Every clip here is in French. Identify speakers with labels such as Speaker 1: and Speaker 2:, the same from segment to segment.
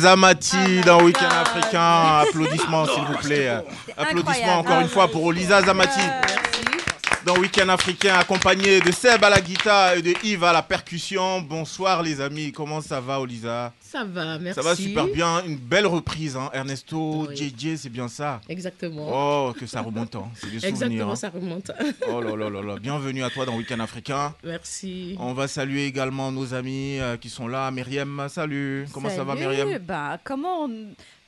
Speaker 1: Zamati dans Week-end africain. Applaudissements, s'il vous plaît. Applaudissements encore une fois pour Lisa Zamati dans Week-end africain, accompagné de Seb à la guitare et de Yves à la percussion. Bonsoir, les amis. Comment ça va, Olisa?
Speaker 2: Ça va, merci.
Speaker 1: Ça va super bien. Une belle reprise, hein. Ernesto,
Speaker 2: Oui.
Speaker 1: JJ, c'est bien ça?
Speaker 2: Exactement.
Speaker 1: Oh, que ça remonte. hein. C'est des souvenirs.
Speaker 2: Exactement,
Speaker 1: hein.
Speaker 2: ça remonte.
Speaker 1: Oh là là là là. Bienvenue à toi dans Week-end africain.
Speaker 2: Merci.
Speaker 1: On va saluer également nos amis euh, qui sont là. Myriam, salut. Comment ça va. Myriam?
Speaker 3: Bah, comment,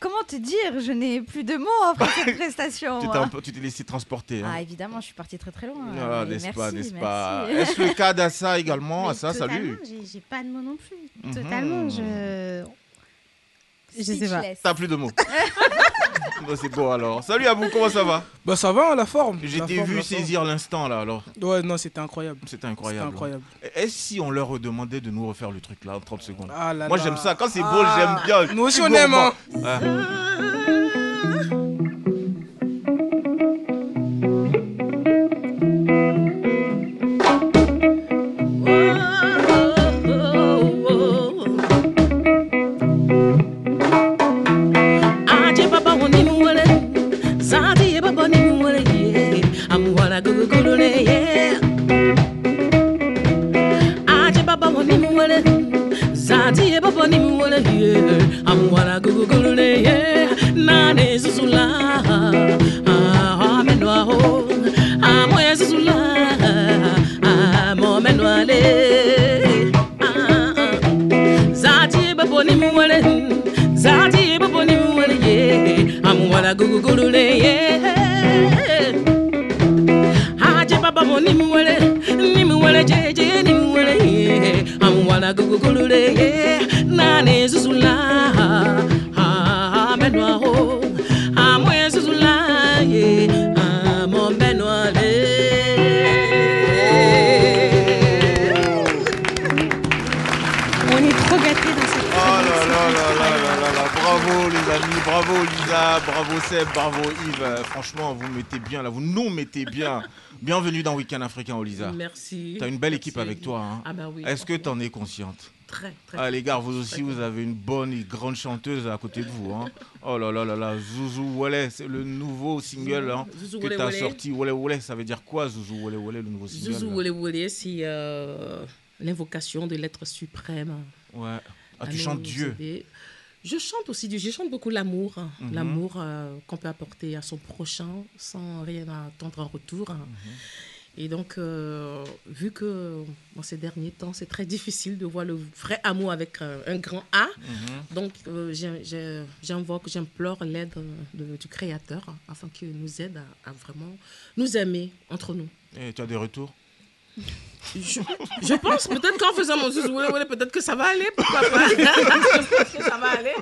Speaker 3: comment te dire Je n'ai plus de mots après cette prestation.
Speaker 1: Tu t'es peu- tu t'es laissé transporter. hein.
Speaker 3: Ah, évidemment, je suis partie très très loin.
Speaker 1: Ah, n'est-ce pas, n'est-ce pas. Est-ce le cas d'Assa également Assa, salut.
Speaker 4: j'ai- pas de mots non plus.
Speaker 1: Mhm.
Speaker 4: Totalement, je. Je sais pas.
Speaker 1: T'as plus de mots. Bon, c'est bon alors. Salut à vous, comment ça va?
Speaker 5: Bah ça va, la forme. Forme,
Speaker 1: vu
Speaker 5: la
Speaker 1: saisir l'instant là alors.
Speaker 5: Ouais, non, c'était incroyable.
Speaker 1: C'était incroyable.
Speaker 5: incroyable.
Speaker 1: Est-ce si on leur demandait de nous refaire le truc là en 30 secondes?
Speaker 5: Ah là
Speaker 1: Moi j'aime ça. Quand c'est beau,
Speaker 5: Ah,
Speaker 1: j'aime bien.
Speaker 5: Nous aussi on aime. hein.
Speaker 1: Ah. Lisa, bravo Seb, bravo Yves. Euh, Franchement, vous mettez bien là, vous nous mettez bien. Bienvenue dans Week-end Africain, oh, Lisa.
Speaker 6: Merci.
Speaker 1: T'as une belle
Speaker 6: Merci.
Speaker 1: équipe avec toi. hein.
Speaker 6: Ah bah oui.
Speaker 1: Est-ce que t'en es consciente?
Speaker 6: Très, très.
Speaker 1: Ah les gars, vous aussi, vous avez une bonne et grande chanteuse à côté de vous. Hein. Oh là là là là, Zouzou Wale, c'est le nouveau single hein, que
Speaker 6: Wale
Speaker 1: t'as
Speaker 6: Wale.
Speaker 1: sorti. Wale Wale, ça veut dire quoi Zouzou Wale Wale, le nouveau single?
Speaker 6: Zouzou
Speaker 1: là
Speaker 6: Wole Wole, c'est euh, l'invocation de l'être suprême.
Speaker 1: Ouais. Ah,
Speaker 6: à
Speaker 1: tu chantes Dieu.
Speaker 6: aider. Je chante aussi. Je chante beaucoup l'amour. hein.
Speaker 1: Mhm.
Speaker 6: L'amour euh, qu'on peut apporter à son prochain sans rien attendre en retour. hein.
Speaker 1: Mhm.
Speaker 6: Et donc, euh, vu que dans ces derniers temps, c'est très difficile de voir le vrai amour avec un, un grand A,
Speaker 1: Mhm.
Speaker 6: donc euh, j'invoque, j'implore l'aide de- du Créateur afin qu'il nous aide à, à vraiment nous aimer entre nous.
Speaker 1: Et tu as des retours?
Speaker 6: Je, je pense peut-être qu'en faisant mon zouzou, peut-être que ça va aller, pourquoi pas. je pense que ça va aller.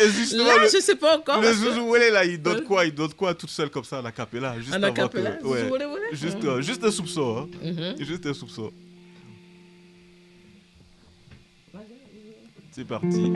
Speaker 1: Et justement,
Speaker 6: Là,
Speaker 1: le-
Speaker 6: je sais pas encore.
Speaker 1: Le Zouzou là, il donne quoi? Il donne quoi toute seule comme ça à la capella? Juste
Speaker 6: En acapella,
Speaker 1: que-
Speaker 6: Zouzou
Speaker 1: ouais.
Speaker 6: Wele Wele
Speaker 1: Juste, euh, juste un soupçon, hein.
Speaker 6: Mhm.
Speaker 1: Juste un soupçon. C'est parti.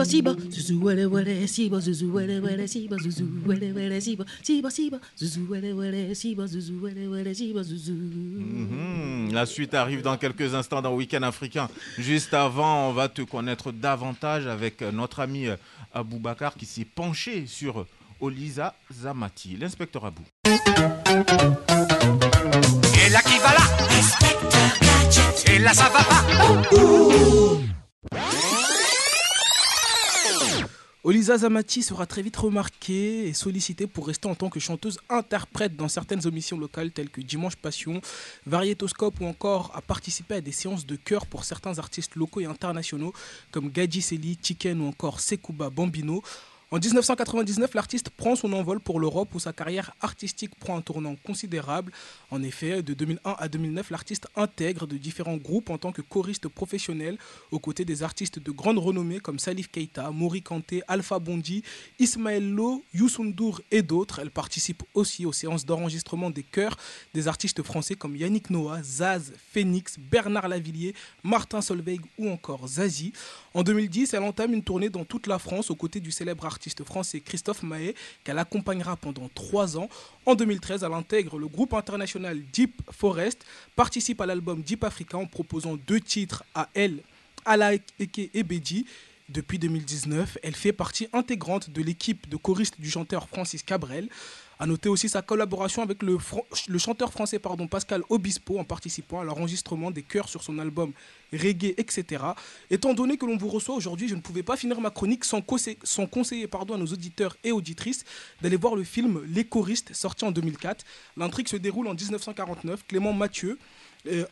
Speaker 6: Siba, siba, zouzou, wele, wele, siba, zouzou, wele, wele, siba, zouzou, wele, wele, siba, siba, siba, zouzou, wele, wele, siba, zouzou, wele, wele, siba, zouzou.
Speaker 1: Mhm. La suite arrive dans quelques instants dans Week-end africain. Juste avant, on va te connaître davantage avec euh, notre ami euh, Abou Bakar qui s'est penché sur Olisa Zamati, l'inspecteur Abou.
Speaker 7: Et là qui va là? Et là ça va pas?
Speaker 5: Olisa Zamati sera très vite remarquée et sollicitée pour rester en tant que chanteuse interprète dans certaines émissions locales telles que Dimanche Passion, Variétoscope ou encore à participer à des séances de chœur pour certains artistes locaux et internationaux comme Gadji Seli, Chicken ou encore Sekouba Bambino. En 1999, l'artiste prend son envol pour l'Europe où sa carrière artistique prend un tournant considérable. En effet, de 2001 à 2009, l'artiste intègre de différents groupes en tant que choriste professionnel aux côtés des artistes de grande renommée comme Salif Keita, Mori Kanté, Alpha Bondi, Ismaël Lo, Youssoundour et d'autres. Elle participe aussi aux séances d'enregistrement des chœurs des artistes français comme Yannick Noah, Zaz, Phoenix, Bernard Lavillier, Martin Solveig ou encore Zazie. En 2010, elle entame une tournée dans toute la France aux côtés du célèbre artiste français Christophe Maé, qu'elle accompagnera pendant trois ans. En 2013, elle intègre le groupe international Deep Forest, participe à l'album Deep Africa en proposant deux titres à elle, Ala Eke et Beji. Depuis 2019, elle fait partie intégrante de l'équipe de choristes du chanteur Francis Cabrel. A noter aussi sa collaboration avec le, chanteur français pardon, Pascal Obispo en participant à l'enregistrement des chœurs sur son album Reggae, etc. Étant donné que l'on vous reçoit aujourd'hui, je ne pouvais pas finir ma chronique sans, conseiller- à nos auditeurs et auditrices d'aller voir le film Les choristes, sorti en 2004. L'intrigue se déroule en 1949. Clément Mathieu,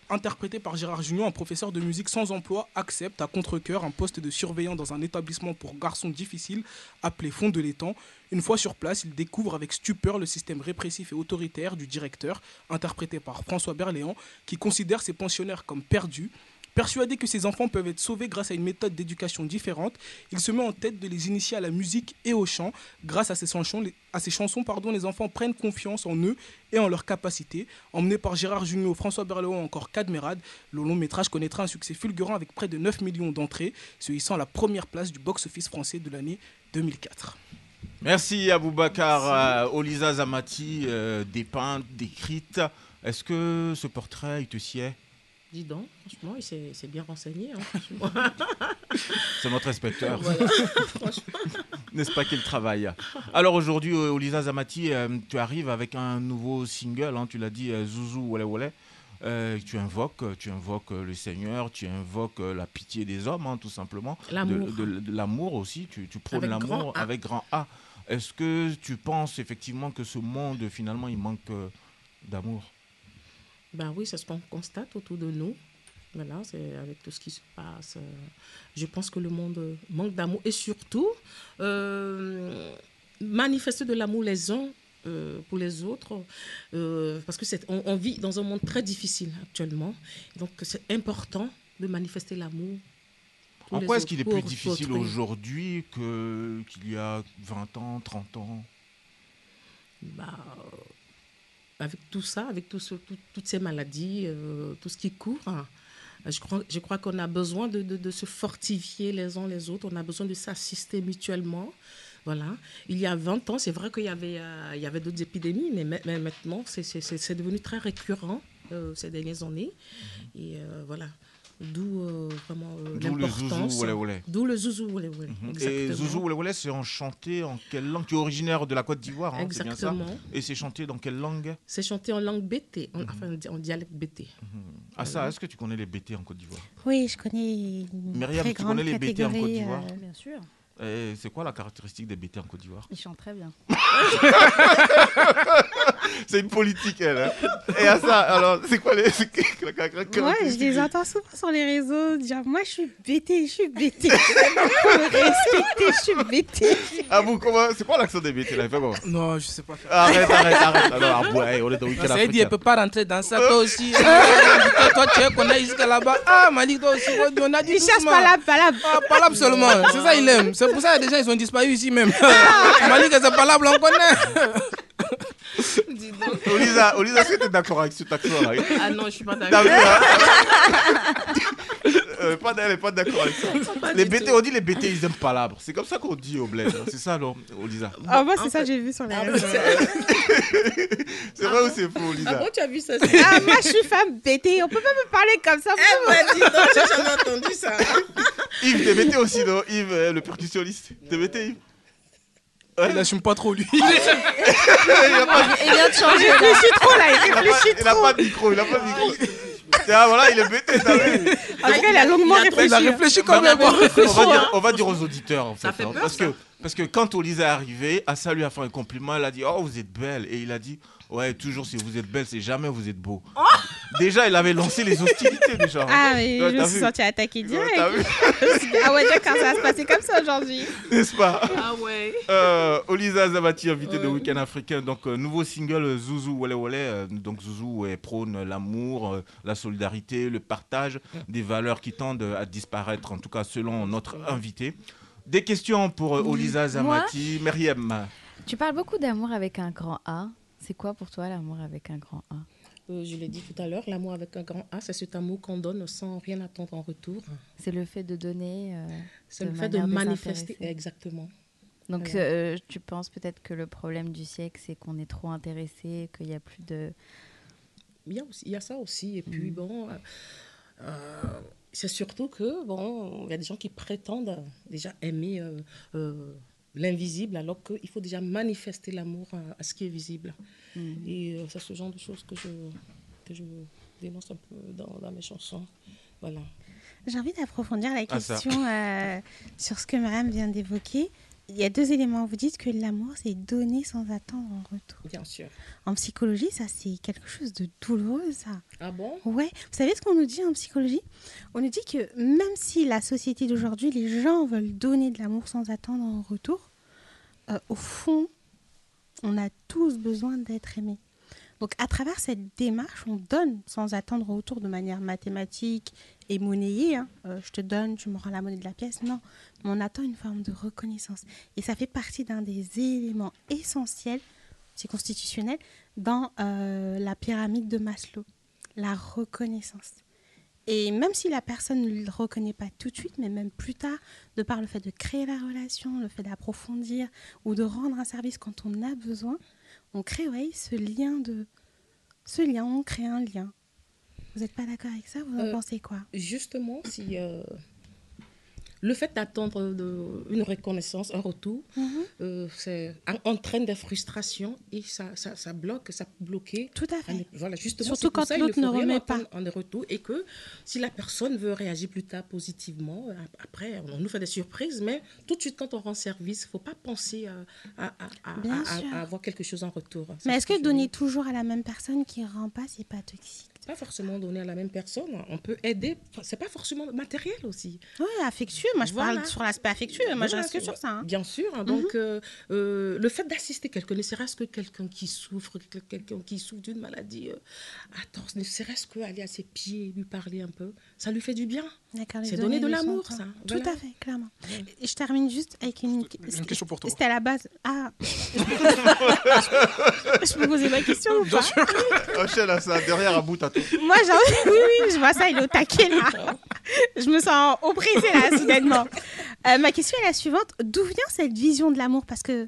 Speaker 5: interprété par Gérard Junior, un professeur de musique sans emploi, accepte à contre-coeur un poste de surveillant dans un établissement pour garçons difficiles appelé Fond de l'étang. Une fois sur place, il découvre avec stupeur le système répressif et autoritaire du directeur, interprété par François Berléand, qui considère ses pensionnaires comme perdus. Persuadé que ses enfants peuvent être sauvés grâce à une méthode d'éducation différente, il se met en tête de les initier à la musique et au chant. Grâce à ces chansons, les, à pardon, les enfants prennent confiance en eux et en leurs capacités. Emmené par Gérard Jugnot, François Berléand ou encore Cadmerade, le long métrage connaîtra un succès fulgurant avec près de 9 millions d'entrées, se hissant à la première place du box-office français de l'année 2004.
Speaker 1: Merci Aboubacar. Euh, Olisa Zamati, euh, dépeinte, décrite. Est-ce que ce portrait, il te sied?
Speaker 6: Dis donc, franchement, il s'est bien renseigné. hein.
Speaker 1: C'est notre inspecteur.
Speaker 6: Voilà.
Speaker 1: N'est-ce pas qu'il travaille? Alors aujourd'hui, euh, Olisa Zamati, euh, tu arrives avec un nouveau single, hein, tu l'as dit, euh, Zouzou Wale Wale. Euh, tu invoques, tu invoques le Seigneur, tu invoques la pitié des hommes, hein, tout simplement. De-
Speaker 6: L'amour.
Speaker 1: De, de l'amour aussi, tu, tu prônes l'amour avec grand A. Est-ce que tu penses effectivement que ce monde, finalement, il manque euh, d'amour?
Speaker 6: Ben oui, c'est ce qu'on constate autour de nous. Voilà, c'est avec tout ce qui se passe. euh, Je pense que le monde manque d'amour et surtout euh, manifester de l'amour les uns euh, pour les autres, euh, parce que c'est on, on vit dans un monde très difficile actuellement. Donc c'est important de manifester l'amour.
Speaker 1: En quoi est-ce qu'il est plus difficile aujourd'hui que- qu'il y a 20 ans, 30 ans?
Speaker 6: Bah, avec tout ça, avec tout ce- tout- toutes ces maladies, euh, tout ce qui court, hein, je crois, je crois qu'on a besoin de, se fortifier les uns les autres, on a besoin de s'assister mutuellement. Voilà. Il y a 20 ans, c'est vrai qu'il y avait, euh, avait d'autres épidémies, mais, ma- mais maintenant, c'est- devenu très récurrent euh, ces dernières années. Et voilà. D'où euh, vraiment euh,
Speaker 1: D'où le. Zouzou Wale Wale.
Speaker 6: D'où le zouzou, wale wale,
Speaker 1: Et. Zouzou Wale Wale, c'est en chanté en quelle langue? Tu es originaire de la Côte d'Ivoire, hein, c'est bien ça?
Speaker 6: Exactement.
Speaker 1: Et c'est chanté dans quelle langue?
Speaker 6: C'est chanté en langue BT, en, enfin, en dialecte BT.
Speaker 1: Ah ça, est-ce que tu connais les BT en Côte d'Ivoire?
Speaker 4: Oui, je connais
Speaker 1: Myriam,
Speaker 4: très
Speaker 1: tu connais les BT en Côte d'Ivoire?
Speaker 4: euh,
Speaker 3: Bien sûr.
Speaker 1: Et C'est quoi la caractéristique des BT en Côte d'Ivoire?
Speaker 3: Ils chantent très bien.
Speaker 1: C'est une politique, elle. hein. Et à ça, alors, c'est quoi les... la
Speaker 4: Ouais, je les entends souvent sur les réseaux dire Moi, je suis bêtée, je suis me respecter, je suis bêtée.
Speaker 1: Ah vous, comment... C'est quoi l'accent des BT là? Fais comment
Speaker 5: Non, je sais pas faire.
Speaker 1: Arrête, arrête, arrête. Alors, ah, ouais, on est
Speaker 5: Non,
Speaker 1: week-end
Speaker 5: ça veut dire, elle peut pas rentrer dans ça, toi aussi. Ah, toi, tu es qu'on a jusqu'à là-bas. Ah, Malik, toi aussi, on a dit
Speaker 4: Il cherche pas la palable.
Speaker 5: Ah, palable seulement, c'est ça il aime. C'est pour ça que gens ils ont disparu ici même.
Speaker 4: Ah.
Speaker 5: Malik, c'est palable, on connaît.
Speaker 1: Olisa, Olisa, est-ce que tu es d'accord avec cet accent-là
Speaker 6: Ah non, je suis pas
Speaker 1: T'as
Speaker 6: d'accord.
Speaker 1: Euh, pas, Elle n'est pas d'accord avec ça.
Speaker 6: Pas
Speaker 1: Les BT, on dit les BT, ils aiment palabre. C'est comme ça qu'on dit au bled. hein. C'est ça, alors, Olisa.
Speaker 4: Ah, moi, c'est ça j'ai vu sur les
Speaker 6: Ah,
Speaker 4: réseaux.
Speaker 1: C'est vrai ou c'est faux,
Speaker 6: Ah
Speaker 1: Olisa
Speaker 6: bon, tu as vu ça
Speaker 4: Ah, moi, je suis femme bêtée. On peut pas me parler comme ça.
Speaker 6: Eh ben, dis donc, j'ai jamais entendu ça.
Speaker 1: Yves, t'es BT aussi, non Yves, euh, le percussionniste. T'es BT, Yves
Speaker 5: Il assume pas trop lui.
Speaker 3: Il vient de changer.
Speaker 4: Il réfléchit trop, là. Il réfléchit
Speaker 1: pas, il a
Speaker 4: trop.
Speaker 1: pas de micro, il a pas de micro. Tiens, voilà, il est t'as vu
Speaker 4: tout cas, il a longuement
Speaker 6: trop-
Speaker 5: Il a
Speaker 4: réfléchi.
Speaker 5: réfléchi quand même.
Speaker 1: on, va dire, on va dire aux auditeurs, en fait.
Speaker 6: Ça fait
Speaker 1: hein,
Speaker 6: peur,
Speaker 1: parce,
Speaker 6: ça.
Speaker 1: que, parce que quand Olisa est arrivée, Assa lui a fait un compliment. Elle a dit Oh, vous êtes belle. Et il a dit Ouais, toujours si vous êtes belle, c'est jamais vous êtes beau. déjà, il avait lancé les hostilités, déjà.
Speaker 4: Ah, mais
Speaker 1: Ouais,
Speaker 4: je me suis attaquée
Speaker 1: Ouais,
Speaker 4: direct. Ah ouais, d'accord, ça va se passer comme ça aujourd'hui.
Speaker 1: n'est-ce pas?
Speaker 6: Ah ouais.
Speaker 1: Euh, Olisa Zabati, invité de. Week-end africain. Donc, euh, nouveau single euh, Zouzou Wale Wale. euh, donc, Zouzou prône l'amour, la solidarité, le partage, des valeurs qui tendent à disparaître, en tout cas selon notre invité. Des questions pour euh, Olisa Zamati. Meriem.
Speaker 3: Tu parles beaucoup d'amour avec un grand A. C'est quoi pour toi l'amour avec un grand A?
Speaker 6: Euh, je l'ai dit tout à l'heure, l'amour avec un grand A, c'est cet amour qu'on donne sans rien attendre en retour.
Speaker 3: C'est le fait de donner. euh,
Speaker 6: C'est le fait de manifester. Exactement.
Speaker 3: Donc,
Speaker 6: Voilà.
Speaker 3: euh, tu penses peut-être que le problème du siècle, c'est qu'on est trop intéressé, qu'il n'y a plus de.
Speaker 6: Il y a, aussi, il y a ça aussi. Et puis, bon, euh, euh, c'est surtout que, bon, il y a des gens qui prétendent déjà aimer l'invisible, alors qu'il faut déjà manifester l'amour à, à ce qui est visible.
Speaker 3: Mm.
Speaker 6: Et euh, c'est ce genre de choses que je, que je dénonce un peu dans, dans mes chansons. Voilà.
Speaker 4: J'ai envie d'approfondir la
Speaker 1: Ah,
Speaker 4: question euh, sur ce que Mariam vient d'évoquer. Il y a deux éléments. Vous dites que l'amour, c'est donner sans attendre en retour.
Speaker 6: Bien sûr.
Speaker 4: En psychologie, ça, c'est quelque chose de douloureux, ça.
Speaker 6: Ah bon?
Speaker 4: Ouais. Vous savez ce qu'on nous dit en psychologie? On nous dit que même si la société d'aujourd'hui, les gens veulent donner de l'amour sans attendre en retour, euh, au fond, on a tous besoin d'être aimés. Donc, à travers cette démarche, on donne sans attendre en retour de manière mathématique et monnayée. hein. Euh, je te donne, tu me rends la monnaie de la pièce. Non, on attend une forme de reconnaissance. Et ça fait partie d'un des éléments essentiels, c'est constitutionnel, dans euh, la pyramide de Maslow, la reconnaissance. Et même si la personne ne le reconnaît pas tout de suite, mais même plus tard, de par le fait de créer la relation, le fait d'approfondir ou de rendre un service quand on a besoin, on crée ouais, ce lien de... Ce lien, on crée un lien. Vous n'êtes pas d'accord avec ça? Vous en
Speaker 6: Euh,
Speaker 4: pensez quoi?
Speaker 6: Justement, si euh, le fait d'attendre une reconnaissance, un retour,
Speaker 4: Mhm.
Speaker 6: euh, c'est- entraîne des frustrations et ça, ça, ça bloque, ça peut bloquer.
Speaker 4: Tout à fait.
Speaker 6: Voilà, justement,
Speaker 4: Surtout quand l'autre ne remet
Speaker 6: attendre en retour et que si la personne veut réagir plus tard positivement, euh, après, on nous fait des surprises, mais tout de suite, quand on rend service, il ne faut pas penser à, à- avoir quelque chose en retour.
Speaker 4: Mais est-ce
Speaker 6: ce
Speaker 4: que donner toujours à la même personne qui ne rend pas, c'est pas toxique?
Speaker 6: Pas forcément donner à la même personne. On peut aider. C'est pas forcément matériel aussi.
Speaker 4: Oui, affectueux. Moi, je
Speaker 6: Voilà.
Speaker 4: parle sur l'aspect affectueux. Moi, je reste que sur ça. hein.
Speaker 6: Bien sûr. hein. Donc, euh, euh, le fait d'assister quelqu'un, ne serait-ce que quelqu'un qui souffre, quel- quelqu'un qui souffre d'une maladie, euh, attends, ne serait-ce qu'aller à ses pieds et lui parler un peu, ça lui fait du bien. C'est donner de l'amour, ça.
Speaker 4: Tout à fait, clairement. Et je termine juste avec une,
Speaker 5: Une question pour toi.
Speaker 4: C'était à la base. Ah Je peux poser ma question ou pas
Speaker 1: Rachel ça derrière à bout à tout.
Speaker 4: Moi, j'ai envie- Oui, oui, je vois ça, il est au taquet là. Je me sens oppressée là, soudainement. Euh, ma question est la suivante. D'où vient cette vision de l'amour? Parce que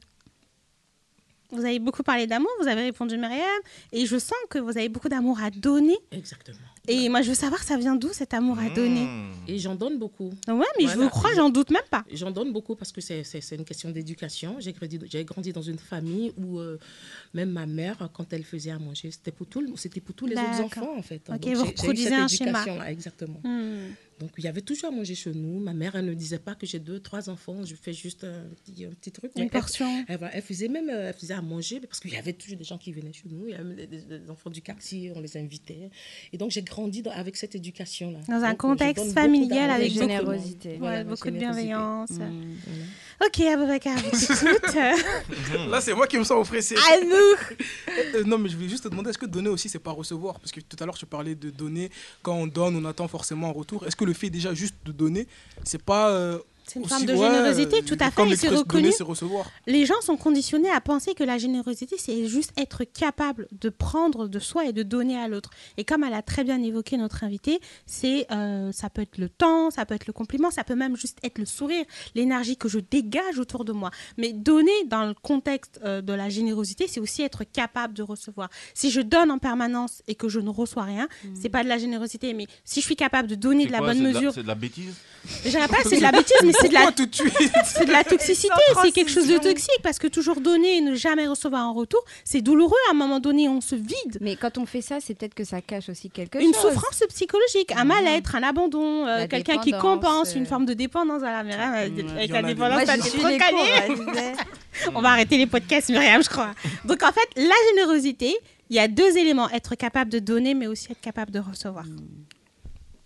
Speaker 4: vous avez beaucoup parlé d'amour, vous avez répondu Myriam, et je sens que vous avez beaucoup d'amour à donner.
Speaker 6: Exactement.
Speaker 4: Et moi, je veux savoir, ça vient d'où cet amour à donner
Speaker 1: Mmh.
Speaker 6: Et j'en donne beaucoup.
Speaker 4: Ouais, mais je vous crois, j'en doute même pas.
Speaker 6: J'en donne beaucoup parce que c'est une question d'éducation. J'ai grandi, j'ai grandi dans une famille où euh, même ma mère, quand elle faisait à manger, c'était pour, tout pour tous les autres enfants en fait.
Speaker 4: Ok,
Speaker 6: Donc,
Speaker 4: vous reproduisez un schéma.
Speaker 6: Exactement.
Speaker 4: Hmm.
Speaker 6: Donc il y avait toujours à manger chez nous. Ma mère, elle ne disait pas que j'ai deux, trois enfants. Je fais juste un petit, un petit truc.
Speaker 4: Une portion.
Speaker 6: Elle, faisait même euh, elle faisait à manger parce qu'il y avait toujours des gens qui venaient chez nous. Il y avait des, enfants du quartier, on les invitait. Et donc j'ai grandi dans- avec cette éducation-là.
Speaker 4: Dans un
Speaker 6: Donc, je
Speaker 4: contexte familial avec beaucoup-
Speaker 3: générosité.
Speaker 6: Voilà,
Speaker 4: Ouais,
Speaker 6: ma
Speaker 4: beaucoup de bienveillance.
Speaker 3: Mm.
Speaker 4: Ok, Aboubacar, je t'écoute.
Speaker 5: Là, c'est moi qui me sens oppressé.
Speaker 4: à nous
Speaker 5: Euh, non, mais je voulais juste te demander, est-ce que donner aussi, c'est pas recevoir? Parce que tout à l'heure, tu parlais de donner. Quand on donne, on attend forcément un retour. Est-ce que fait déjà juste de donner, c'est pas.
Speaker 4: C'est une
Speaker 5: aussi-
Speaker 4: forme de
Speaker 5: ouais,
Speaker 4: générosité, tout à fait, c'est reconnu.
Speaker 5: Donner, c'est recevoir.
Speaker 4: Les gens sont conditionnés à penser que la générosité, c'est juste être capable de prendre de soi et de donner à l'autre. Et comme elle a très bien évoqué notre invité, c'est euh, ça peut être le temps, ça peut être le compliment, ça peut même juste être le sourire, l'énergie que je dégage autour de moi. Mais donner dans le contexte euh, de la générosité, c'est aussi être capable de recevoir. Si je donne en permanence et que je ne reçois rien, c'est pas de la générosité. Mais si je suis capable de donner de la
Speaker 1: quoi,
Speaker 4: bonne mesure,
Speaker 1: C'est de la bêtise?
Speaker 4: Je dirais pas c'est de la bêtise, mais c'est de la
Speaker 5: Pourquoi tout de suite
Speaker 4: c'est de la toxicité, c'est quelque chose de toxique parce que toujours donner et ne jamais recevoir en retour, c'est douloureux. À un moment donné, on se vide.
Speaker 3: Mais quand on fait ça, c'est peut-être que ça cache aussi quelque
Speaker 4: Une
Speaker 3: chose.
Speaker 4: souffrance psychologique, un
Speaker 3: Mhm.
Speaker 4: mal-être, un abandon, euh, quelqu'un qui compense, une
Speaker 3: euh.
Speaker 4: forme de dépendance à la Myriam, avec
Speaker 5: y
Speaker 4: avec la dépendance,
Speaker 3: disais.
Speaker 4: On va arrêter les podcasts, Myriam, je crois. Donc en fait, la générosité, il y a deux éléments être capable de donner, mais aussi être capable de recevoir.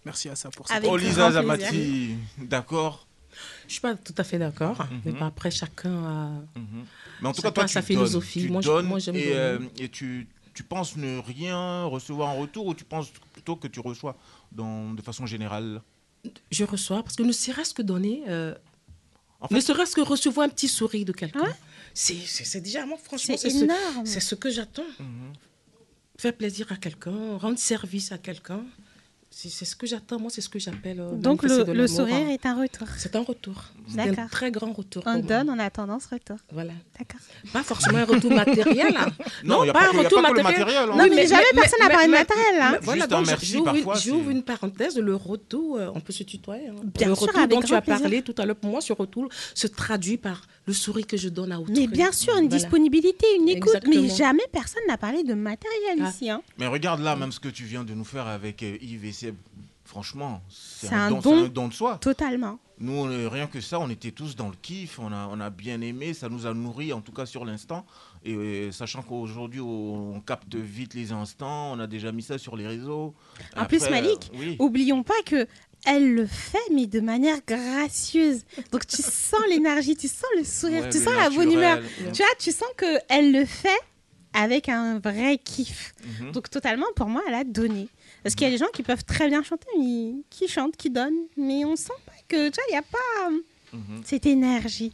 Speaker 5: Merci à ça pour ça.
Speaker 4: Avec
Speaker 1: Oh, Lisa. Zamati, d'accord.
Speaker 6: Je suis pas tout à fait d'accord. Mais
Speaker 1: Mhm.
Speaker 6: bon, après, chacun a.
Speaker 1: Mhm. Mais en tout
Speaker 6: Chacun
Speaker 1: cas, toi,
Speaker 6: a
Speaker 1: tu
Speaker 6: sa
Speaker 1: donnes,
Speaker 6: philosophie.
Speaker 1: tu
Speaker 6: Moi,
Speaker 1: donnes
Speaker 6: moi, j'aime
Speaker 1: et,
Speaker 6: donner.
Speaker 1: euh, et tu, tu penses ne rien recevoir en retour ou tu penses plutôt que tu reçois dans, de façon générale?
Speaker 6: Je reçois parce que ne serait-ce que donner, euh,
Speaker 1: En fait-
Speaker 6: ne serait-ce que recevoir un petit sourire de quelqu'un,
Speaker 4: Ouais.
Speaker 6: c'est déjà, moi, franchement,
Speaker 4: C'est
Speaker 6: ce,
Speaker 4: énorme.
Speaker 6: c'est ce que j'attends.
Speaker 1: Mhm.
Speaker 6: Faire plaisir à quelqu'un, rendre service à quelqu'un, c'est ce que j'attends. Moi, c'est ce que j'appelle. euh,
Speaker 4: Donc le,
Speaker 6: de
Speaker 4: le
Speaker 6: l'amour,
Speaker 4: sourire
Speaker 6: hein.
Speaker 4: est un retour.
Speaker 6: C'est un retour. C'est
Speaker 4: D'accord.
Speaker 6: un très grand retour.
Speaker 4: On donne, on a tendance retour.
Speaker 6: Voilà.
Speaker 4: D'accord.
Speaker 6: Pas forcément un retour matériel. hein.
Speaker 1: Non, il n'y a
Speaker 6: pas un retour
Speaker 1: le
Speaker 6: matériel.
Speaker 1: matériel. hein.
Speaker 4: Non, mais,
Speaker 6: mais-
Speaker 4: jamais
Speaker 6: mais-
Speaker 4: personne n'a parlé de matériel. Hein.
Speaker 6: Mais Voilà, donc
Speaker 1: merci,
Speaker 6: j'ouvre une, parenthèse. Le retour, euh, on peut se tutoyer. hein.
Speaker 4: Bien
Speaker 6: le
Speaker 4: sûr,
Speaker 6: retour
Speaker 4: avec
Speaker 6: dont tu as parlé tout à l'heure, pour moi, ce retour se traduit par le sourire que je donne à autrui.
Speaker 4: Mais bien sûr, une disponibilité, une écoute. Mais jamais personne n'a parlé de matériel
Speaker 6: Ah.
Speaker 4: ici. Hein.
Speaker 1: Mais regarde là, même ce que tu viens de nous faire avec euh, Yves et Franchement, c'est un,
Speaker 4: un
Speaker 1: don, un de soi.
Speaker 4: Totalement.
Speaker 1: Nous, rien que ça, on était tous dans le kiff, on a, on a bien aimé, ça nous a nourri, en tout cas sur l'instant. Et euh, sachant qu'aujourd'hui, on, capte vite les instants, on a déjà mis ça sur les réseaux.
Speaker 4: En plus, Malik,
Speaker 1: euh, oui.
Speaker 4: Oublions pas que elle le fait, mais de manière gracieuse. Donc tu sens l'énergie, tu sens le sourire,
Speaker 1: Ouais,
Speaker 4: tu sens la bonne humeur. Tu vois, tu sens que elle le fait avec un vrai kiff.
Speaker 1: Mhm.
Speaker 4: Donc totalement, pour moi, elle a donné. Parce qu'il y a des gens qui peuvent très bien chanter, mais qui chantent, qui donnent, mais on sent pas que, tu vois, il n'y a pas
Speaker 1: Mhm.
Speaker 4: cette énergie.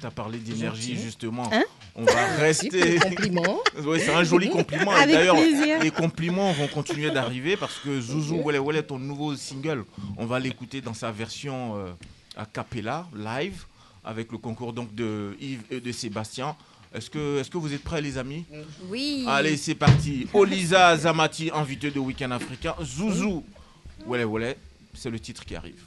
Speaker 1: tu as parlé d'énergie, justement.
Speaker 4: Hein
Speaker 1: on va rester.
Speaker 6: compliment.
Speaker 1: C'est un joli compliment. Et D'ailleurs,
Speaker 4: plaisir.
Speaker 1: les compliments vont continuer d'arriver parce que Zouzou Welle Welle, ton nouveau single, on va l'écouter dans sa version euh, a cappella, live, avec le concours donc de Yves et de Sébastien. Est-ce que, est que vous êtes prêts, les amis
Speaker 3: Oui.
Speaker 1: Allez, c'est parti. Olisa Zamati, invité de Week-end africain. Zouzou, Wele Wele, c'est le titre qui arrive.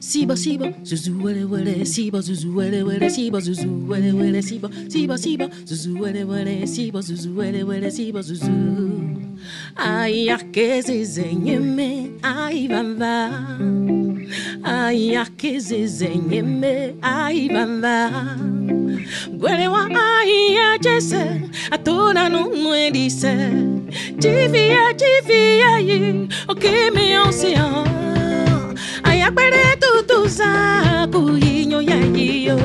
Speaker 6: Siba siba, zuzu siba zuzu siba zuzu siba siba. Siba, zuzu siba zuzu wele wele, siba zuzu. Ay, ah, que zizenyeme, ay, bamba. Ay, ah, que zizenyeme, ay, bamba. Gwerewa, oh, ay, ya, jese, atona no nuedice. Chivia, chivia, yi, o que me ocean. Ay, apere tu tu saco, yinyo, ya, yo.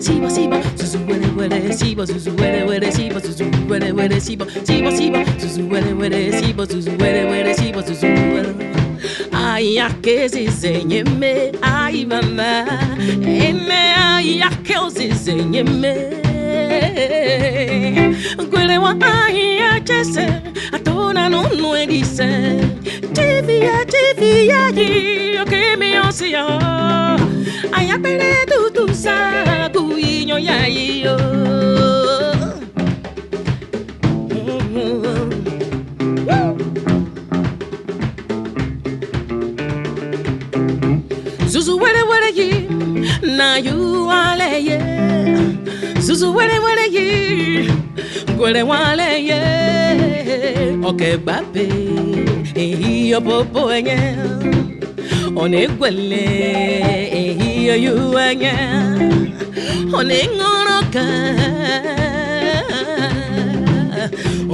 Speaker 6: Siba, siba, zuzu wele wele siba zuzu wele wele siba zuzu wele wele siba siba siba zuzu wele wele siba zuzu wele wele siba zuzu wele Ayake zizenyeme ay mama eme ayake zizenyeme Gwele wa ayakese atona no no edise Tivia tivia yi okemi osia Ayapele tutu sa kuinyo ya yo. Zuzu wele wele yi na you ale ye. Zuzu wele wele yi gwele wale ye. Oke babe ehiyo popo enye One gwele ehiyo yu enye ọna-eṅụrọ ka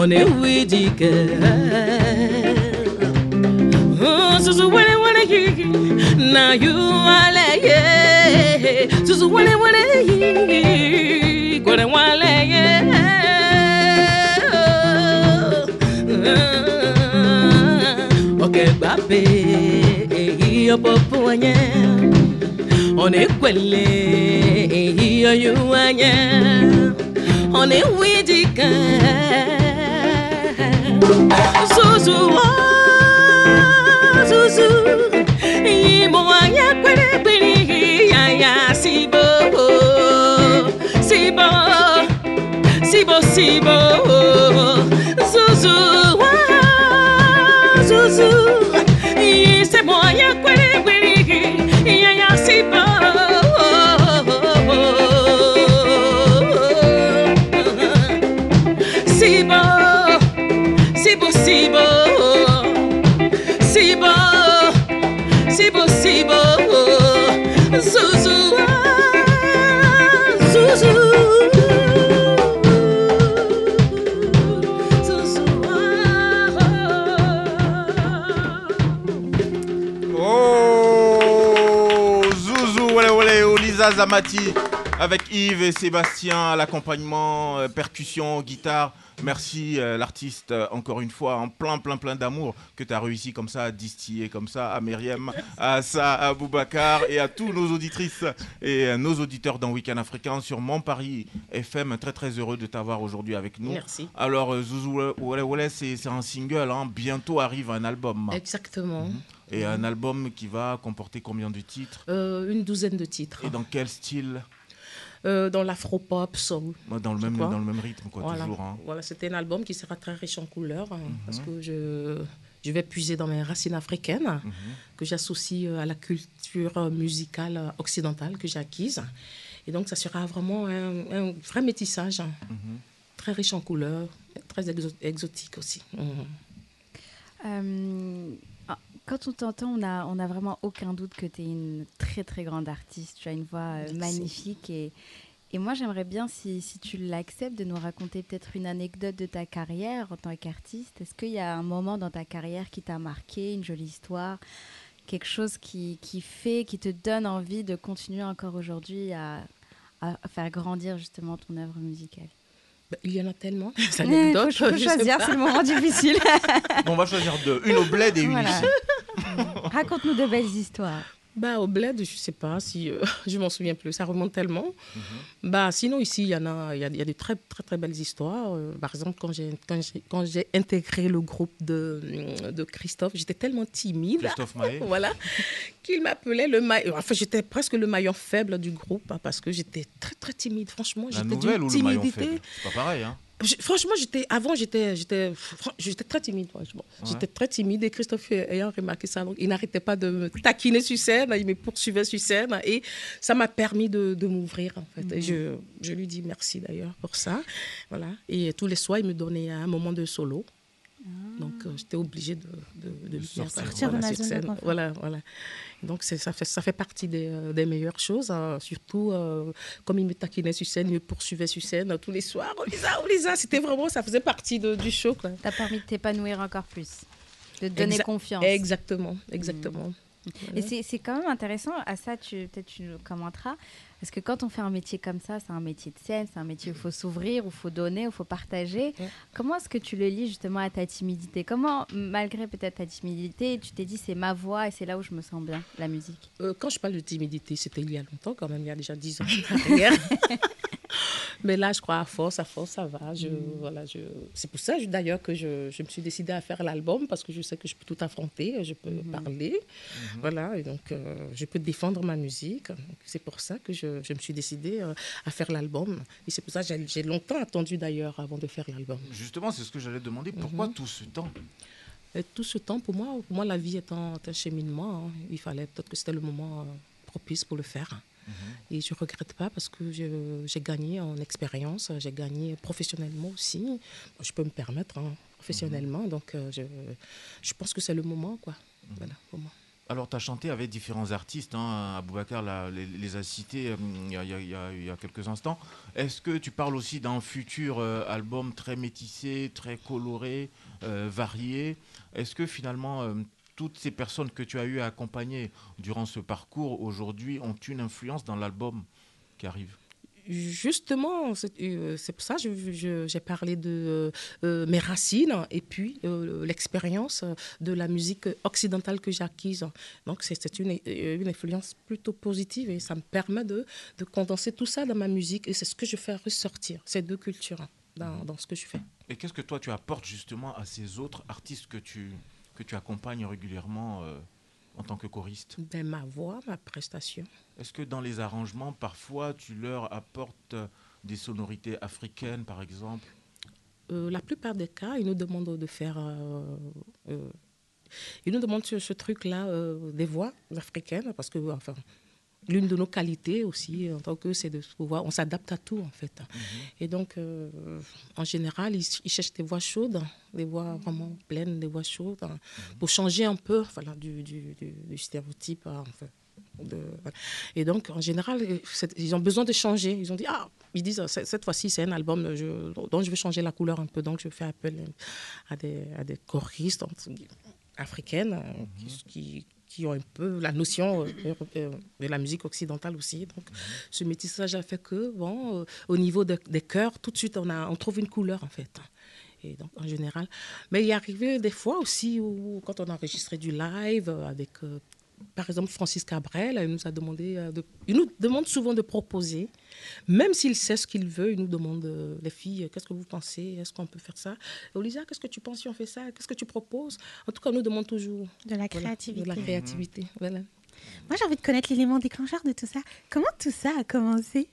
Speaker 6: ọ na-ewu iji ka oh, zuzu na yuwale ye. Zuzu were were hihi gwere nwale ye. Ọkẹgbabe ehi ọbọbụ onye ọ na-ekwele oyu anye One widika Zuzu oh, Zuzu Imo anya kwele kwele ya ya sibo Sibo Sibo Sibo. Zuzu Sibo Sibo Sibo Sibo Sibo Zuzu ah, Zuzu
Speaker 1: Oh Zouzou, wale wale, Olisa Zamati avec Yves et Sébastien à l'accompagnement, euh, percussion, guitare. Merci euh, l'artiste euh, encore une fois en plein plein plein d'amour que tu as réussi comme ça à distiller comme ça à Myriam, à ça, à Boubacar et à tous nos auditrices et euh, nos auditeurs dans Week-end Africain sur Mon Paris FM. Très très heureux de t'avoir aujourd'hui avec nous.
Speaker 6: Merci.
Speaker 1: Alors Zouzou Wale c'est un single, hein. bientôt arrive un album.
Speaker 6: Exactement.
Speaker 1: Et un album qui va comporter combien de titres?
Speaker 6: Une douzaine de titres.
Speaker 1: Et dans quel style?
Speaker 6: Euh, dans l'afro-pop, soul.
Speaker 1: Dans le même dans le même rythme quoi
Speaker 6: Voilà,
Speaker 1: toujours hein.
Speaker 6: voilà c'était un album qui sera très riche en couleurs hein,
Speaker 1: Mhm.
Speaker 6: parce que je, je vais puiser dans mes racines africaines
Speaker 1: Mhm.
Speaker 6: que j'associe euh, à la culture euh, musicale occidentale que j'ai acquise. Et donc, ça sera vraiment un, un vrai métissage, hein,
Speaker 1: Mhm.
Speaker 6: très riche en couleurs, très exo- exotique aussi.
Speaker 3: Euh, quand on t'entend, on n'a on a vraiment aucun doute que tu es une très très grande artiste. Tu as une voix euh,
Speaker 6: Merci.
Speaker 3: magnifique et, et moi j'aimerais bien, si, si tu l'acceptes, de nous raconter peut-être une anecdote de ta carrière en tant qu'artiste. Est-ce qu'il y a un moment dans ta carrière qui t'a marqué, une jolie histoire, quelque chose qui, qui fait, qui te donne envie de continuer encore aujourd'hui à, à faire grandir justement ton œuvre musicale?
Speaker 6: Ben, il y en a tellement.
Speaker 3: Faut, faut
Speaker 6: je sais
Speaker 3: choisir, c'est le moment difficile.
Speaker 1: On va choisir deux, une au bled et une
Speaker 3: Voilà.
Speaker 1: ici.
Speaker 3: Raconte-nous de belles histoires.
Speaker 6: Bah, au bled, je sais pas si euh, je m'en souviens plus, ça remonte tellement.
Speaker 1: Mhm.
Speaker 6: Bah, sinon, ici, il y en a, il y a, y a de très, très, très belles histoires. Euh, par exemple, quand j'ai, quand intégré le groupe de, de Christophe, j'étais tellement timide.
Speaker 1: Christophe Maé.
Speaker 6: voilà, qu'il m'appelait le maillon. Enfin, j'étais presque le maillon faible du groupe hein, parce que j'étais très, très timide. Franchement,
Speaker 1: La
Speaker 6: j'étais
Speaker 1: nouvelle
Speaker 6: d'une
Speaker 1: ou le maillon
Speaker 6: timidité.
Speaker 1: faible? C'est pas pareil, hein
Speaker 6: Je- franchement, j'étais avant, j'étais, j'étais, j'étais très timide. franchement.
Speaker 1: Ouais.
Speaker 6: J'étais très timide et Christophe ayant remarqué ça, donc, il n'arrêtait pas de me taquiner sur scène, il me poursuivait sur scène et ça m'a permis de, de m'ouvrir en fait. Et je, je lui dis merci d'ailleurs pour ça, voilà. Et tous les soirs, il me donnait un moment de solo. Donc euh, j'étais obligée de, de, de faire
Speaker 1: sortir.
Speaker 4: De ma
Speaker 6: sur
Speaker 4: zone de
Speaker 6: scène. Voilà, voilà. Donc c'est- ça fait, ça fait partie des, euh, des meilleures choses, hein. surtout euh, comme il me taquinait sur scène, il me poursuivait sur scène tous les soirs. Oh Lisa, oh Lisa, c'était vraiment, ça faisait partie de- du show.
Speaker 3: T'as permis de t'épanouir encore plus, de te donner
Speaker 6: Exa-
Speaker 3: confiance.
Speaker 6: Exactement, exactement.
Speaker 3: Et c'est c'est quand même intéressant, à ça tu peut-être tu nous commenteras, parce que quand on fait un métier comme ça, c'est un métier de scène, c'est un métier où il faut s'ouvrir, où il faut donner, où il faut partager.
Speaker 6: Ouais.
Speaker 3: Comment est-ce que tu le lis justement à ta timidité? Comment, malgré peut-être ta timidité, tu t'es dit c'est ma voix et c'est là où je me sens bien, la musique?
Speaker 6: Euh, quand je parle de timidité, c'était il y a longtemps, quand même, il y a déjà 10 ans. Mais là, je crois à force, à force, ça va. Je, voilà, je... C'est pour ça, d'ailleurs, que je, je me suis décidée à faire l'album, parce que je sais que je peux tout affronter, je peux parler. Voilà, et donc, euh, je peux défendre ma musique. C'est pour ça que je, je me suis décidée euh, à faire l'album. Et c'est pour ça que j'ai- j'ai longtemps attendu, d'ailleurs, avant de faire l'album.
Speaker 1: Justement, c'est ce que j'allais demander. Pourquoi
Speaker 6: Mhm.
Speaker 1: tout ce temps?
Speaker 6: Et tout ce temps, pour moi, pour moi la vie étant un cheminement, hein, il fallait peut-être que c'était le moment euh, propice pour le faire. Et je ne regrette pas parce que j'ai gagné en expérience, j'ai gagné professionnellement aussi. Je peux me permettre hein, professionnellement, donc euh, je, je pense que c'est le moment. Quoi. Voilà, pour moi.
Speaker 1: Alors, tu as chanté avec différents artistes. Hein, Aboubacar les, les a cités euh, il y a, il y y y a quelques instants. Est-ce que tu parles aussi d'un futur euh, album très métissé, très coloré, euh, varié? Est-ce que finalement, euh, toutes ces personnes que tu as eu à accompagner durant ce parcours aujourd'hui ont une influence dans l'album qui arrive
Speaker 6: Justement, c'est euh, pour ça que j'ai parlé de euh, euh, mes racines et puis euh, l'expérience de la musique occidentale que j'ai acquise. Donc, c'est une, une influence plutôt positive et ça me permet de, de condenser tout ça dans ma musique et c'est ce que je fais ressortir, ces deux cultures dans, dans ce que je fais.
Speaker 1: Et qu'est-ce que toi tu apportes justement à ces autres artistes que tu, que tu accompagnes régulièrement euh, en tant que choriste?
Speaker 6: Ben, ma voix, ma prestation.
Speaker 1: Est-ce que dans les arrangements, parfois, tu leur apportes euh, des sonorités africaines, par exemple?
Speaker 6: Euh, la plupart des cas, ils nous demandent de faire. euh, ils nous demandent ce, ce truc-là des voix africaines, parce que, enfin, l'une de nos qualités aussi, en tant que, c'est de pouvoir. On s'adapte à tout, en fait. Et donc, euh, en général, ils, ils cherchent des voix chaudes, des voix vraiment pleines, des voix chaudes, hein, pour changer un peu voilà, du, du, du- du stéréotype. hein, de- voilà. Et donc, en général, euh, ils ont besoin de changer. Ils ont dit, ah, ils disent, ah, cette fois-ci, c'est un album je- dont je veux changer la couleur un peu. Donc, je fais appel à des, à des choristes africaines euh, qui, qui- qui ont un peu la notion euh, euh, de la musique occidentale aussi. Donc, ce métissage a fait que, bon, euh, au niveau de- des chœurs, tout de suite, on, a, on trouve une couleur, en fait. Et donc, en général. Mais il est arrivé des fois aussi où, quand on a enregistré du live euh, avec, euh, par exemple, Francis Cabrel, il nous a demandé, euh, de, il nous demande souvent de proposer, même s'il sait ce qu'il veut, il nous demande, euh, les filles, qu'est-ce que vous pensez Est-ce qu'on peut faire ça? Et Olivia, qu'est-ce que tu penses si on fait ça? Qu'est-ce que tu proposes? En tout cas, on nous demande toujours
Speaker 4: De la
Speaker 6: voilà,
Speaker 4: créativité.
Speaker 6: de la créativité. Voilà.
Speaker 4: Moi, j'ai envie de connaître l'élément déclencheur de tout ça. Comment tout ça a commencé?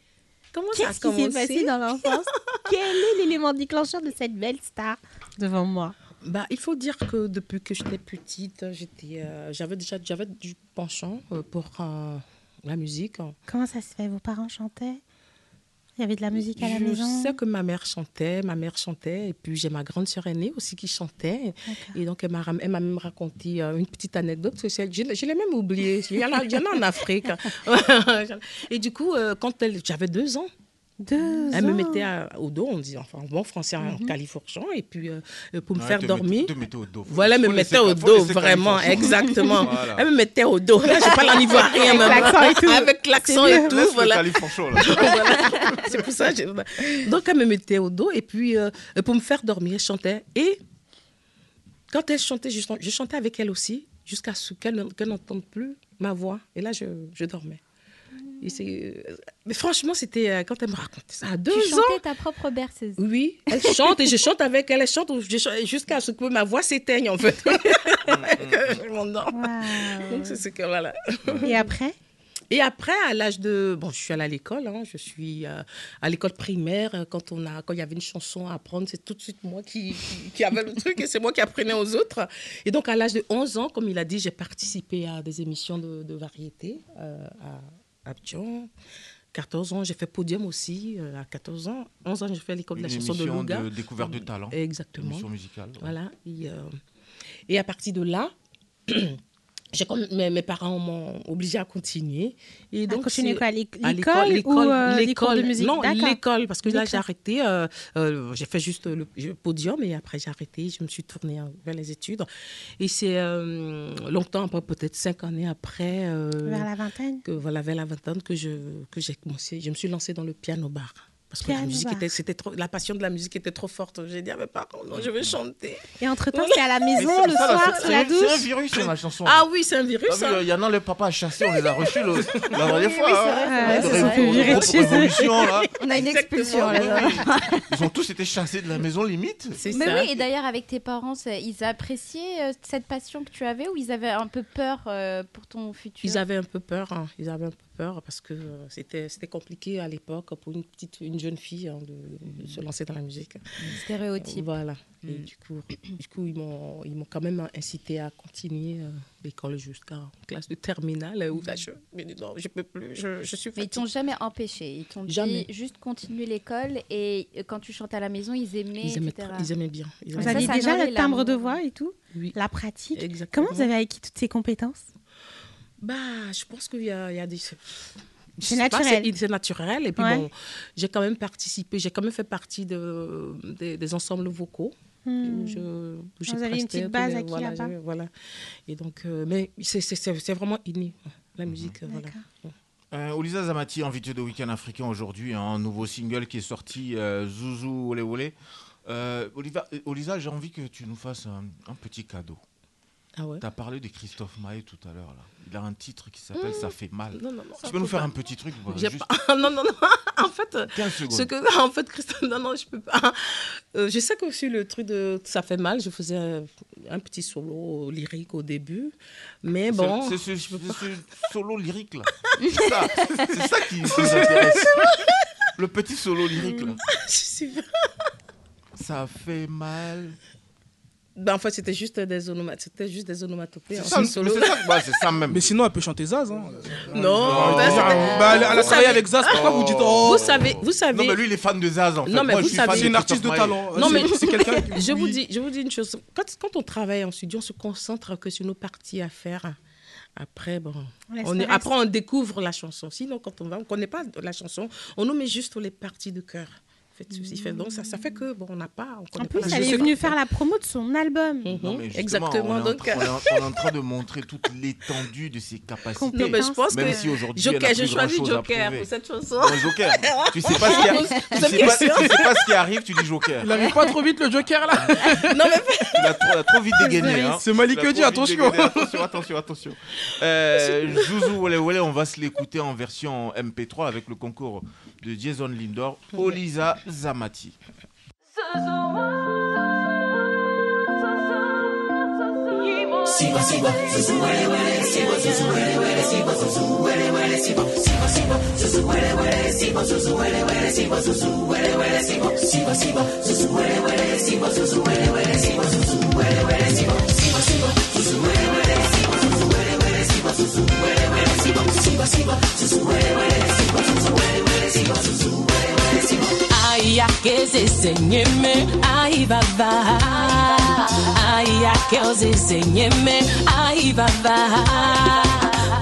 Speaker 6: Comment
Speaker 4: Qu'est-ce qui s'est passé dans l'enfance? Quel est l'élément déclencheur de cette belle star devant moi?
Speaker 6: Bah, il faut dire que depuis que j'étais petite, j'étais, euh, j'avais déjà j'avais du penchant euh, pour euh, la musique.
Speaker 4: Comment ça se fait? Vos parents chantaient? Il y avait de la musique à la
Speaker 6: je
Speaker 4: maison?
Speaker 6: sais que ma mère chantait, ma mère chantait, et puis j'ai ma grande sœur aînée aussi qui chantait. Et donc, elle m'a, même raconté une petite anecdote. parce que c'est- Je, l'ai- je l'ai même oublié. Il y, en a, en Afrique. et du coup, quand j'avais deux ans,
Speaker 4: Deux
Speaker 6: elle me mettait à- au dos, on dit, enfin, en bon français, en califourchon, et puis euh, pour me
Speaker 1: Ouais,
Speaker 6: faire dormir.
Speaker 1: mettre- te au dos.
Speaker 6: Voilà, elle me mettait au dos, vraiment, exactement.
Speaker 1: Voilà.
Speaker 6: Elle me mettait au dos. Là, je parle en ivoirien, même.
Speaker 4: Avec l'accent et tout.
Speaker 6: Voilà. C'est pour ça. que je- Donc, elle me mettait au dos et puis euh, pour me faire dormir, elle chantait. Et quand elle chantait, je, chan- je chantais avec elle aussi jusqu'à ce qu'elle ne- qu'elle n'entende plus ma voix. Et là, je, je dormais. Et euh, mais franchement, c'était euh, quand elle me racontait ça à deux
Speaker 3: Tu
Speaker 6: ans.
Speaker 3: chantais ta propre berceuse.
Speaker 6: Oui, elle chante et je chante avec elle. Elle chante jusqu'à ce que ma voix s'éteigne, en fait. je m'endors.
Speaker 4: Waouh.
Speaker 6: Donc, c'est ce que voilà.
Speaker 4: Et après?
Speaker 6: Et après, à l'âge de. Bon, je suis allée à l'école, hein, je suis euh, à l'école primaire. Quand, on a, quand il y avait une chanson à apprendre, c'est tout de suite moi qui, qui, qui avait le truc et c'est moi qui apprenais aux autres. Et donc, à l'âge de 11 ans, comme il a dit, j'ai participé à des émissions de, de variété euh, à Abidjan. 14 ans, j'ai fait podium aussi euh, à 14 ans. 11 ans, j'ai fait l'école de la chanson de Louga.
Speaker 1: de découverte de talent.
Speaker 6: Exactement.
Speaker 1: Musicale. ouais.
Speaker 6: Voilà. Et, euh, et à partir de là, comme, mes, mes parents m'ont obligé à continuer. Et
Speaker 4: Donc, continuer à l'éc-
Speaker 6: à
Speaker 4: l'école ou euh, de
Speaker 6: l'école.
Speaker 4: musique?
Speaker 6: Non, l'école, parce que là, j'ai
Speaker 4: L'école.
Speaker 6: arrêté. euh, euh, j'ai fait juste le podium et après, j'ai arrêté. Je me suis tournée vers les études. Et c'est longtemps après, peut-être cinq années après,
Speaker 4: Vers la vingtaine?
Speaker 6: que, voilà, vers la vingtaine, que, je, que j'ai commencé. Je me suis lancée dans le piano-bar. Parce que la, musique était, c'était trop, la passion de la musique était trop forte. J'ai dit à mes parents, non, je veux chanter.
Speaker 4: Et entre-temps, c'est à la
Speaker 1: Mais
Speaker 4: maison, le
Speaker 1: ça,
Speaker 4: soir,
Speaker 1: c'est-
Speaker 4: c'est la
Speaker 1: c'est- C'est un
Speaker 4: douche.
Speaker 1: virus, c'est ma chanson.
Speaker 6: Ah oui, c'est un virus. Hein.
Speaker 1: Il y en a les papas chassés, on les a reçus le- la dernière fois.
Speaker 3: On a une expulsion là.
Speaker 1: Ils ont tous été chassés de la maison limite.
Speaker 6: C'est
Speaker 3: Mais
Speaker 6: ça.
Speaker 3: oui, et d'ailleurs, avec tes parents, ils appréciaient euh, cette passion que tu avais ou ils avaient un peu peur euh, pour ton futur?
Speaker 6: Ils avaient un peu peur, hein. ils avaient un peu peur parce que euh, c'était c'était compliqué à l'époque pour une petite une jeune fille hein, de, de se lancer dans la musique.
Speaker 3: Stéréotypes.
Speaker 6: Voilà. Et
Speaker 3: Mm.
Speaker 6: du coup, du coup ils m'ont ils m'ont quand même incité à continuer euh, l'école jusqu'à classe de terminale où là, je me dis non, je peux plus, je, je suis
Speaker 3: Mais ils t'ont jamais empêché. Ils t'ont dit
Speaker 6: Jamais.
Speaker 3: juste continue l'école et euh, quand tu chantais à la maison, ils aimaient,
Speaker 6: Ils aimaient,
Speaker 3: etc.
Speaker 6: ils aimaient bien. Ils
Speaker 4: Vous
Speaker 6: aimaient
Speaker 4: aviez déjà le timbre de voix et tout
Speaker 6: Oui.
Speaker 4: La pratique
Speaker 6: Exactement.
Speaker 4: Comment vous avez acquis toutes ces compétences
Speaker 6: Bah, je pense qu'il y a, il y a des.
Speaker 4: C'est naturel.
Speaker 6: C'est naturel. Et puis
Speaker 4: Ouais.
Speaker 6: bon, j'ai quand même participé, j'ai quand même fait partie de, des, des ensembles vocaux.
Speaker 4: Hmm.
Speaker 6: où je- où j'ai
Speaker 4: Vous avez une petite base acquis
Speaker 6: voilà,
Speaker 4: là-bas
Speaker 6: Voilà. Et donc, euh, mais c'est- c'est c'est- c'est vraiment inné, la musique. euh, voilà.
Speaker 1: Euh, Olisa Zamati, invité de Week-end africain aujourd'hui, hein, un nouveau single qui est sorti, euh, Zouzou Olé Olé. Euh, Oliva- euh, Olisa, j'ai envie que tu nous fasses un, un petit cadeau.
Speaker 6: Ah ouais
Speaker 1: Tu as parlé de Christophe Maé tout à l'heure. là. Il a un titre qui s'appelle Ça fait mal.
Speaker 6: Non, non, non.
Speaker 1: Tu peux nous faire un petit truc
Speaker 6: J'ai
Speaker 1: juste
Speaker 6: pas- Non, non, non. En fait,
Speaker 1: 15 secondes.
Speaker 6: ce que, en fait, Christophe, non, non, je peux pas. Euh, je sais que sur le truc de Ça fait mal, je faisais un, un petit solo lyrique au début. Mais bon.
Speaker 1: C'est ce, solo lyrique là. C'est ça, ça qui nous intéresse. Le petit solo lyrique là.
Speaker 6: je suis
Speaker 1: Ça fait mal.
Speaker 6: Ben, en fait, c'était juste des onomatopées. C'était juste des onomatopées.
Speaker 1: C'est ça,
Speaker 6: solo.
Speaker 1: même.
Speaker 5: Mais sinon, elle peut chanter Zaz. Hein.
Speaker 6: Non,
Speaker 1: Non,
Speaker 6: ben.
Speaker 5: Bah, elle, elle a travaillé
Speaker 6: savez-
Speaker 5: avec Zaz. Pourquoi vous dites oh
Speaker 6: Vous savez, vous savez.
Speaker 1: Non, mais lui, il est fan de Zaz en fait.
Speaker 6: Non, mais
Speaker 1: Moi,
Speaker 6: vous
Speaker 1: je suis
Speaker 6: savez-
Speaker 5: C'est une artiste de talent.
Speaker 6: Non, mais-
Speaker 5: c'est quelqu'un. qui-
Speaker 6: Je vous dis, je vous dis une chose. Quand, quand on travaille en studio, on se concentre que sur nos parties à faire. Après, bon,
Speaker 4: On
Speaker 6: est- après on découvre la chanson. Sinon, quand on va, on connaît pas la chanson, on nous met juste les parties de cœur. Fait, ceci fait- donc ça, ça fait que bon, on n'a pas, on
Speaker 4: En plus,
Speaker 6: pas
Speaker 4: elle est venue faire la promo de son album.
Speaker 6: Mhm,
Speaker 1: Non, mais justement,
Speaker 6: Exactement.
Speaker 1: On est, en,
Speaker 6: donc,
Speaker 1: train- on est en- on est en train de montrer toute l'étendue de ses capacités.
Speaker 6: non, mais je pense
Speaker 1: Même
Speaker 6: que
Speaker 1: si aujourd'hui,
Speaker 6: Joker, j'ai choisi Joker pour cette chanson.
Speaker 1: Non, Joker. tu sais pas ce qui arrive. Tu
Speaker 6: Vous êtes
Speaker 1: sais pas,
Speaker 6: question
Speaker 1: tu sais pas ce qui arrive, tu dis Joker.
Speaker 5: Il avait pas trop vite le Joker là.
Speaker 6: non mais
Speaker 1: Il a trop, il a trop vite dégainé. Hein.
Speaker 5: C'est Malik
Speaker 1: Il a trop
Speaker 5: dit,
Speaker 1: vite
Speaker 5: attention.
Speaker 1: Attention, attention, attention. Euh, Zouzou on va se l'écouter en version MP3 avec le concours de Jason Lindor, Olisa Zamati.
Speaker 8: Ay, que desenheme, ay, babá. Ay, que os desenheme, ay, babá.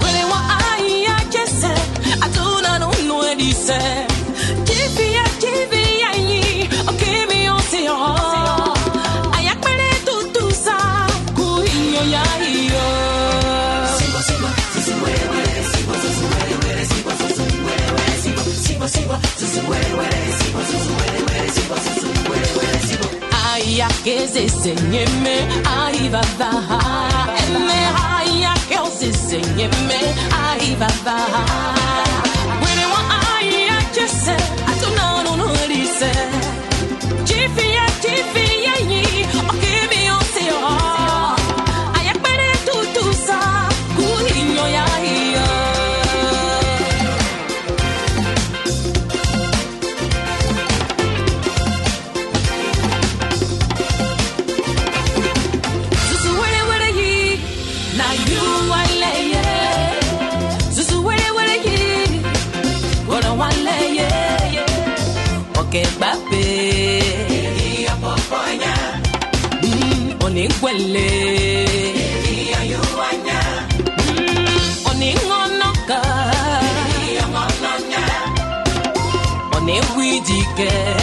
Speaker 8: Welewa, ay, que se, atuna no nuedice. Kivia, kivia, o que me oseou. Ay, Aya que desenheme, ahí va a Eme
Speaker 6: aya que os desenheme, ahí va a Wene wa aya que se again.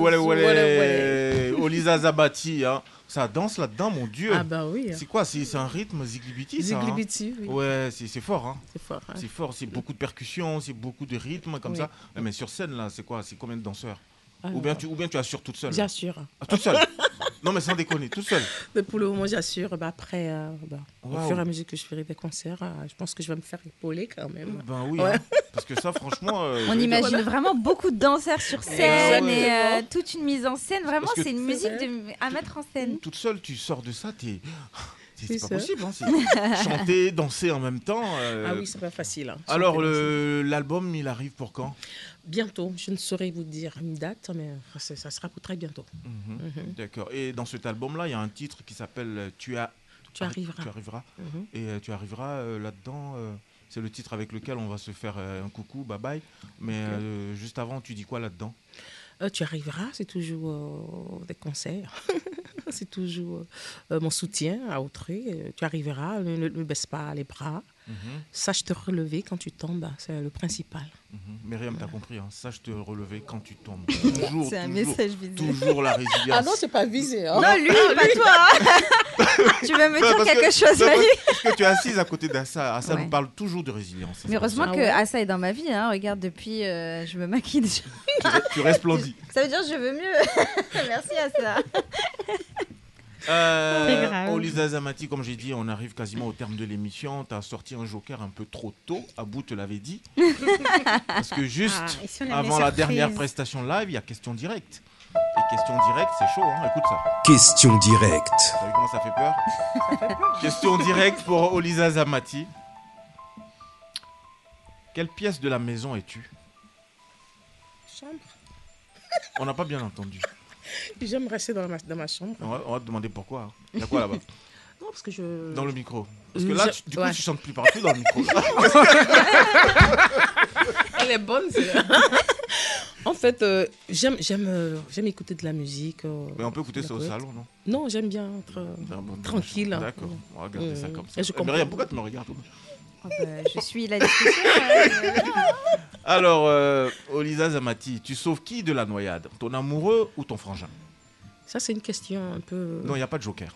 Speaker 6: Wale wale.
Speaker 1: Olisa Zabati, hein. Ça danse là-dedans, mon Dieu.
Speaker 9: Ah bah oui,
Speaker 1: C'est quoi C'est un rythme ziglibiti, ça hein
Speaker 9: Ziglibiti, oui.
Speaker 1: Ouais, c'est c'est fort, hein.
Speaker 9: C'est fort. hein.
Speaker 1: C'est fort, c'est beaucoup de percussions, c'est beaucoup de rythme comme
Speaker 9: Oui.
Speaker 1: ça. Mais sur scène, là, c'est quoi C'est combien de danseurs
Speaker 9: Alors,
Speaker 1: ou, bien tu, ou bien tu assures toute seule
Speaker 9: J'assure.
Speaker 1: Ah, Toute seule Non, mais sans déconner, toute seule.
Speaker 9: Mais pour le moment, j'assure. Bah, après, euh, bah, au fur et à mesure que je ferai des concerts, euh, je pense que je vais me faire épauler quand même.
Speaker 1: Ben oui,
Speaker 9: Ouais.
Speaker 1: hein. parce que ça, franchement. euh,
Speaker 3: On imagine vraiment beaucoup de danseurs sur scène
Speaker 1: ouais.
Speaker 3: et euh, toute une mise en scène. Vraiment, c'est une musique de- à mettre en scène.
Speaker 1: toute seule, tu sors de ça, t'es. C'est pas
Speaker 9: ça.
Speaker 1: possible, hein, c'est- chanter, danser en même temps. euh,
Speaker 9: Ah oui, c'est pas facile. hein.
Speaker 1: Alors, l'album, il arrive pour quand?
Speaker 9: Bientôt, je ne saurais vous dire une date, mais ça, sera pour très bientôt.
Speaker 1: Mhm.
Speaker 9: Mhm.
Speaker 1: D'accord. Et dans cet album-là, il y a un titre qui s'appelle euh, Tu as.
Speaker 9: Tu arriveras.
Speaker 1: Tu arriveras.
Speaker 9: Mhm.
Speaker 1: Et euh, tu arriveras euh, là-dedans. euh, c'est le titre avec lequel on va se faire euh, un coucou, bye bye. Mais juste avant, tu dis quoi là-dedans?
Speaker 9: Tu arriveras, c'est toujours des concerts. c'est toujours mon soutien à autrui. Tu arriveras, ne, ne- ne baisse pas les bras.
Speaker 1: Mhm,
Speaker 9: Sache te relever quand tu tombes, c'est le principal.
Speaker 1: mhm. Myriam, t'as compris, hein, sache te relever quand tu tombes. Toujours,
Speaker 3: C'est un
Speaker 1: toujours,
Speaker 3: message visé.
Speaker 1: toujours la résilience.
Speaker 9: c'est pas visé.
Speaker 3: Non, lui, pas toi. hein. tu veux me dire
Speaker 1: parce
Speaker 3: quelque
Speaker 1: que-
Speaker 3: chose,
Speaker 1: non, Parce que tu es assise à côté d'Assa. Assa
Speaker 3: Ouais.
Speaker 1: nous parle toujours de résilience.
Speaker 3: Mais heureusement
Speaker 9: Ah
Speaker 3: que
Speaker 9: ouais.
Speaker 3: Assa est dans ma vie. Hein. Regarde, depuis, euh, je me maquille déjà.
Speaker 1: Tu, tu resplendis.
Speaker 3: Ça veut dire que je veux mieux. Merci Assa.
Speaker 1: Euh,
Speaker 4: grave.
Speaker 1: Olisa Zamati, comme j'ai dit, on arrive quasiment au terme de l'émission. Tu as sorti un joker un peu trop tôt. Abou te l'avait dit. Parce que juste
Speaker 4: Ah,
Speaker 1: avant la dernière prestation live, il y a question directe. Et question directe, c'est chaud, hein écoute ça.
Speaker 10: Question directe.
Speaker 1: T'as vu comment ça fait peur? Question directe pour Olisa Zamati. Quelle pièce de la maison es-tu?
Speaker 9: Chambre.
Speaker 1: On n'a pas bien entendu.
Speaker 9: J'aime rester dans ma, dans ma chambre.
Speaker 1: On va, on va te demander pourquoi. Il y a quoi là-bas?
Speaker 9: Non, parce que je.
Speaker 1: Dans le micro. Parce que
Speaker 9: Euh,
Speaker 1: là,
Speaker 9: je-
Speaker 1: tu- du coup,
Speaker 9: ouais.
Speaker 1: tu chantes plus partout dans le micro.
Speaker 9: Elle est bonne, c'est En
Speaker 6: fait, euh, j'aime, j'aime, euh, j'aime écouter de la musique. euh,
Speaker 1: Mais on peut écouter ça au salon, non?
Speaker 6: Non, j'aime bien être
Speaker 1: bon,
Speaker 6: tranquille.
Speaker 1: D'accord, on va regarder ça comme ça.
Speaker 6: et je
Speaker 1: Eh,
Speaker 6: comprends.
Speaker 1: Myriam, pourquoi tu me regardes
Speaker 3: Oh, bah, je suis la discussion. ouais.
Speaker 1: Alors, euh, Olisa Zamati, tu sauves qui de la noyade? Ton amoureux ou ton frangin?
Speaker 6: Ça, c'est une question un peu.
Speaker 1: Non, il n'y a pas de joker.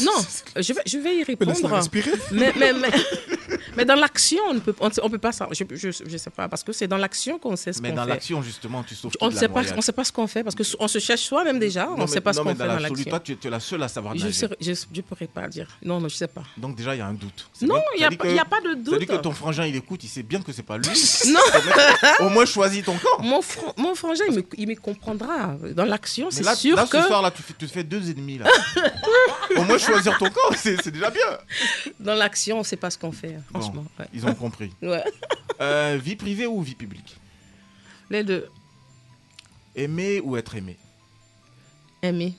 Speaker 6: Non, je vais, je vais y
Speaker 5: Mais
Speaker 6: répondre. Mais, mais, mais, mais dans l'action, on ne peut, on, on peut pas ça. Je, je sais pas, parce que c'est dans l'action qu'on sait ce
Speaker 1: Mais
Speaker 6: qu'on
Speaker 1: dans
Speaker 6: fait.
Speaker 1: l'action, justement, tu sauves
Speaker 6: On ne sait pas, on sait pas ce qu'on fait parce que on se cherche soi-même déjà. on ne sait
Speaker 1: mais-
Speaker 6: pas ce qu'on
Speaker 1: mais
Speaker 6: fait
Speaker 1: dans
Speaker 6: dans l'action.
Speaker 1: Toi, tu es, tu es la seule à savoir
Speaker 6: Je
Speaker 1: nager.
Speaker 6: je, je pourrais pas dire. Non, non, je sais pas.
Speaker 1: Donc déjà, il y a un doute.
Speaker 6: Non, il
Speaker 1: ça
Speaker 6: y a pas- a de doute.
Speaker 1: que ton frangin, il écoute, il sait bien que c'est pas lui.
Speaker 6: Non.
Speaker 1: Au moins, choisis ton camp.
Speaker 6: Mon, fran- mon frangin, il me, il me comprendra. Dans l'action,
Speaker 1: Mais
Speaker 6: c'est sûr
Speaker 1: là,
Speaker 6: que
Speaker 1: ce soir, là, tu te fais deux ennemis. Là. Au moins, choisir ton camp, c'est déjà bien.
Speaker 6: dans l'action, on ne sait pas ce qu'on fait,
Speaker 1: Bon,
Speaker 6: franchement. ouais.
Speaker 1: Ils ont compris.
Speaker 6: Ouais.
Speaker 1: Euh, vie privée ou vie publique?
Speaker 6: Les deux.
Speaker 1: Aimer ou être aimé?
Speaker 6: Aimer.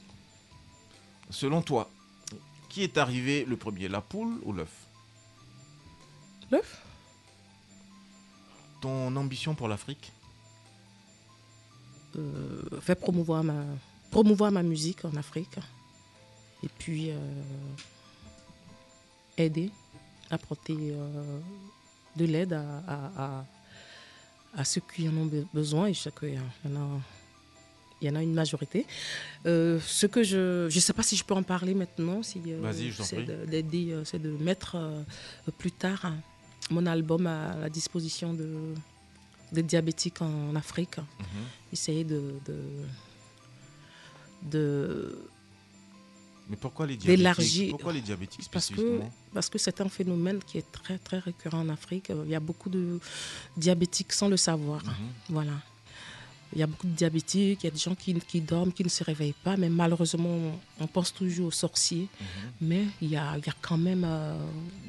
Speaker 1: Selon toi, qui est arrivé le premier, la poule ou l'œuf?
Speaker 6: L'œuf?
Speaker 1: Ton ambition pour l'Afrique?
Speaker 6: Euh, faire promouvoir ma, promouvoir ma musique en Afrique. Et puis euh, aider, apporter euh, de l'aide à, à- à- à ceux qui en ont be- besoin. Et je sais qu'il y, en a- il y en a une majorité. Euh, ce que je ne sais pas si je peux en parler maintenant. Si, euh, c'est de- euh, mettre euh, plus tard hein, mon album à la disposition de, des diabétiques en Afrique
Speaker 1: Mhm.
Speaker 6: essayer de, de, de-
Speaker 1: Mais pourquoi les diabétiques
Speaker 6: d'élargir.
Speaker 1: Pourquoi les diabétiques
Speaker 6: parce que parce que c'est un phénomène qui est très très récurrent en Afrique. Il y a beaucoup de diabétiques sans le savoir.
Speaker 1: Mhm.
Speaker 6: Voilà. Il y a beaucoup de diabétiques, il y a des gens qui, qui dorment, qui ne se réveillent pas, mais malheureusement, on, pense toujours aux sorciers.
Speaker 1: Mhm.
Speaker 6: Mais il y a, il y a quand même, euh,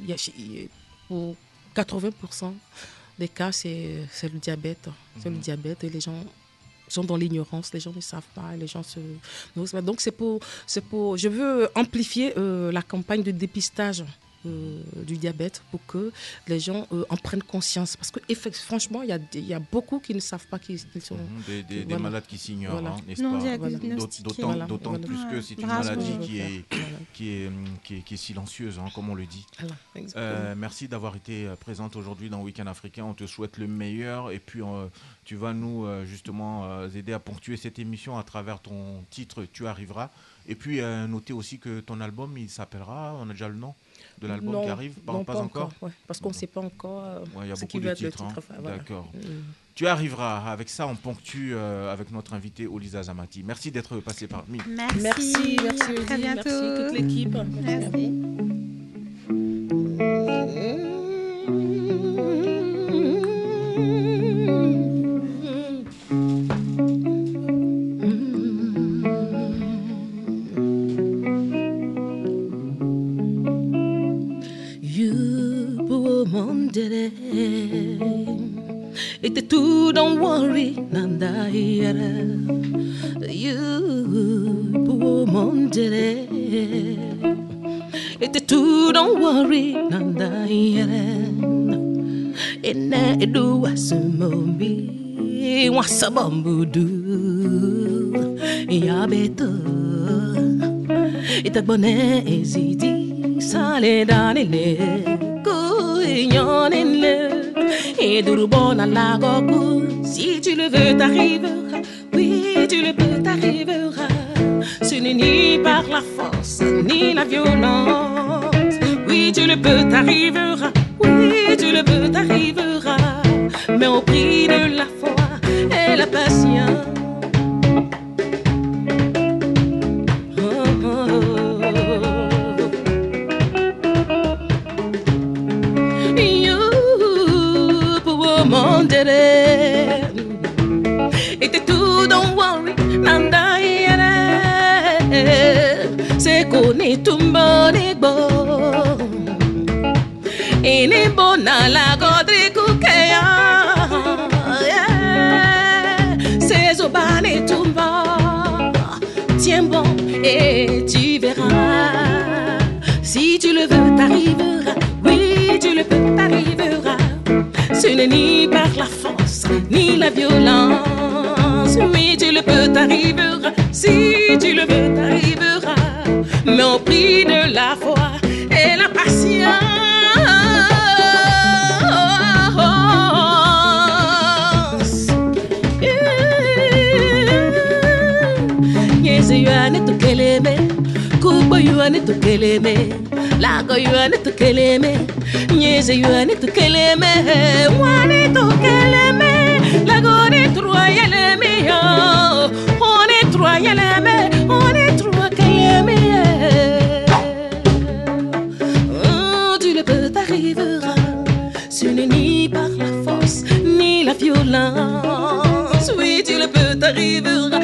Speaker 6: il y a- il- pour 80% des cas, c'est c'est le diabète. C'est le
Speaker 1: Mhm.
Speaker 6: diabète et les gens sont dans l'ignorance, les gens ne savent pas, les gens se... Donc c'est pour, pour... Je veux amplifier euh, la campagne de dépistage du diabète pour que les gens euh, en prennent conscience. Parce que franchement, il y a, y beaucoup qui ne savent pas qu'ils sont...
Speaker 1: Mhm, Des, des- des
Speaker 6: Voilà.
Speaker 1: malades qui s'ignorent,
Speaker 6: Voilà.
Speaker 1: hein, n'est-ce pas D'autant
Speaker 6: Voilà,
Speaker 1: d'autant
Speaker 6: voilà.
Speaker 1: plus que c'est une
Speaker 4: bravo.
Speaker 1: maladie qui est,
Speaker 6: Voilà,
Speaker 1: qui est, qui est, qui est silencieuse, hein, comme on le dit. Euh, merci d'avoir été euh, présente aujourd'hui dans Week-end Africain. On te souhaite le meilleur et puis euh, tu vas nous euh, justement euh, aider à ponctuer cette émission à travers ton titre Tu arriveras. Et puis euh, notez aussi que ton album il s'appellera, on a déjà le nom de l'album qui arrive Pas,
Speaker 6: non,
Speaker 1: pas encore
Speaker 6: ouais, parce qu'on ne sait pas encore euh,
Speaker 1: Ouais, y a
Speaker 6: ce
Speaker 1: beaucoup
Speaker 6: qui
Speaker 1: de
Speaker 6: va être le
Speaker 1: hein.
Speaker 6: titre. enfin, voilà.
Speaker 1: D'accord.
Speaker 6: Mm.
Speaker 1: Tu arriveras. Avec ça, on ponctue euh, avec notre invité Olisa Zamati. Merci d'être passé parmi.
Speaker 4: Merci.
Speaker 6: Merci, merci,
Speaker 4: À
Speaker 6: Odile,
Speaker 4: très
Speaker 6: merci
Speaker 4: bientôt.
Speaker 6: toute l'équipe.
Speaker 4: Merci.
Speaker 6: Yara. You woman did it. It too don't worry, nanda yara. Ina edu wasumbi, wasabambudu. Ya beto. Itagbone ezidi sale danile Couignonile Et d'Ourbon la gogo Si tu le veux t'arriveras Oui tu le peux t'arriveras Ce n'est ni par la force ni la violence. Oui tu le peux t'arriveras Oui tu le peux t'arriveras Mais au prix de la foi Se koni tumbo ni bo. Ini bona la godri kukeya? Se zobani tumba. Tiens bon et tu verras. Si tu le veux, t'arriveras. Oui, tu le peux, t'arriveras. Ce n'est ni par la force, ni la violence. Oui, tu le peux, t'arriveras. Si tu le veux. Mais au prix de la foi et la patience. Nyeze yuane tukeleme, kubo yuane tukeleme, lago yuane tukeleme, nyeze yuane tukeleme, wane tukeleme, lago ne troyeleme on est troyeleme, t'arriveras. Si tu le